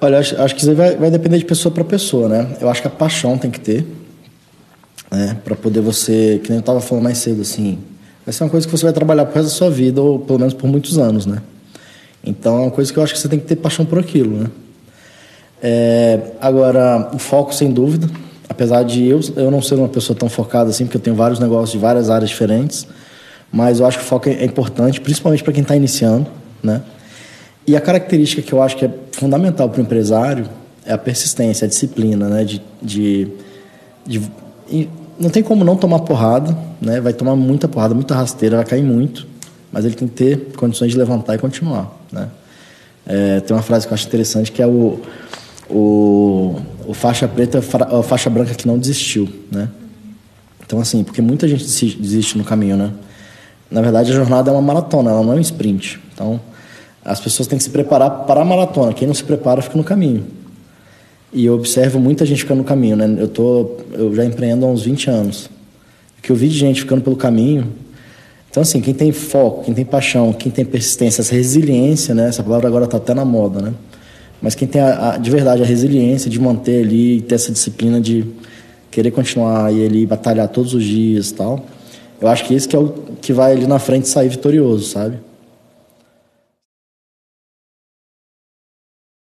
Olha, acho, acho que isso vai, vai depender de pessoa para pessoa, né? Eu acho que a paixão tem que ter, né? Para poder você, que nem eu estava falando mais cedo, assim, vai ser uma coisa que você vai trabalhar pro resto da sua vida, ou pelo menos por muitos anos, né? Então é uma coisa que eu acho que você tem que ter paixão por aquilo, né? É, agora, o foco, sem dúvida, apesar de eu, eu não ser uma pessoa tão focada assim, porque eu tenho vários negócios de várias áreas diferentes, mas eu acho que o foco é, é importante, principalmente para quem está iniciando, né? E a característica que eu acho que é fundamental para o empresário é a persistência, a disciplina, né? De, de, de não tem como não tomar porrada, né? Vai tomar muita porrada, muita rasteira, vai cair muito, mas ele tem que ter condições de levantar e continuar, né? É, tem uma frase que eu acho interessante que é o, o, o faixa preta, a faixa branca que não desistiu, né? Então assim, porque muita gente desiste no caminho, né? Na verdade, a jornada é uma maratona, ela não é um sprint. Então, as pessoas têm que se preparar para a maratona. Quem não se prepara fica no caminho. E eu observo muita gente ficando no caminho, né? Eu tô, eu já empreendo há uns 20 anos. O que eu vi de gente ficando pelo caminho. Então, assim, quem tem foco, quem tem paixão, quem tem persistência, essa resiliência, né? Essa palavra agora está até na moda, né? Mas quem tem a, a, de verdade a resiliência de manter ali, ter essa disciplina de querer continuar e ele batalhar todos os dias, tal. Eu acho que esse que é o que vai ali na frente sair vitorioso, sabe?